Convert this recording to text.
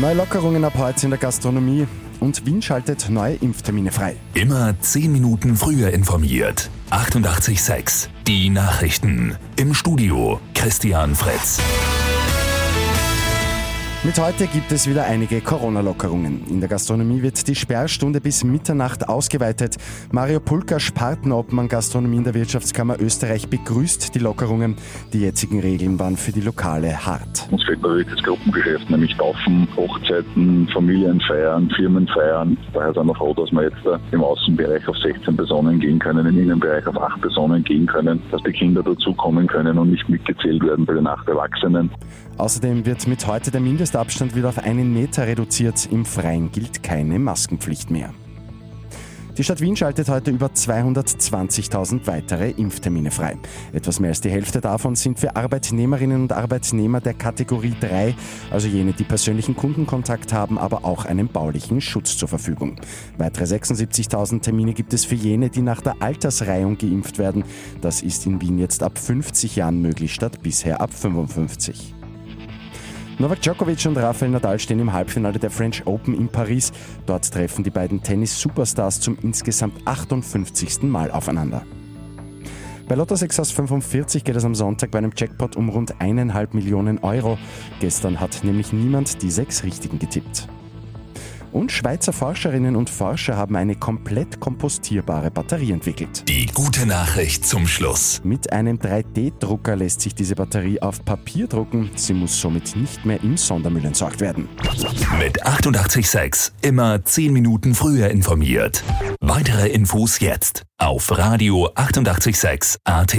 Neue Lockerungen ab heute in der Gastronomie und Wien schaltet neue Impftermine frei. Immer 10 Minuten früher informiert. 88.6 Die Nachrichten. Im Studio Christian Fritz. Mit heute gibt es wieder einige Corona-Lockerungen. In der Gastronomie wird die Sperrstunde bis Mitternacht ausgeweitet. Mario Pulka, Spartenobmann Gastronomie in der Wirtschaftskammer Österreich, begrüßt die Lockerungen. Die jetzigen Regeln waren für die Lokale hart. Uns fehlt natürlich das Gruppengeschäft, nämlich Taufen, Hochzeiten, Familienfeiern, Firmenfeiern. Daher sind wir froh, dass wir jetzt im Außenbereich auf 16 Personen gehen können, im Innenbereich auf 8 Personen gehen können, dass die Kinder dazukommen können und nicht mitgezählt werden bei den acht Erwachsenen. Außerdem wird mit heute der Mindestabstand wieder auf einen Meter reduziert. Im Freien gilt keine Maskenpflicht mehr. Die Stadt Wien schaltet heute über 220.000 weitere Impftermine frei. Etwas mehr als die Hälfte davon sind für Arbeitnehmerinnen und Arbeitnehmer der Kategorie 3, also jene, die persönlichen Kundenkontakt haben, aber auch einen baulichen Schutz zur Verfügung. Weitere 76.000 Termine gibt es für jene, die nach der Altersreihung geimpft werden. Das ist in Wien jetzt ab 50 Jahren möglich statt bisher ab 55. Novak Djokovic und Rafael Nadal stehen im Halbfinale der French Open in Paris. Dort treffen die beiden Tennis-Superstars zum insgesamt 58. Mal aufeinander. Bei Lotto 6 aus 45 geht es am Sonntag bei einem Jackpot um rund 1,5 Millionen Euro. Gestern hat nämlich niemand die sechs Richtigen getippt. Und Schweizer Forscherinnen und Forscher haben eine komplett kompostierbare Batterie entwickelt. Die gute Nachricht zum Schluss. Mit einem 3D-Drucker lässt sich diese Batterie auf Papier drucken. Sie muss somit nicht mehr im Sondermüll entsorgt werden. Mit 886 immer 10 Minuten früher informiert. Weitere Infos jetzt auf Radio 886 AT.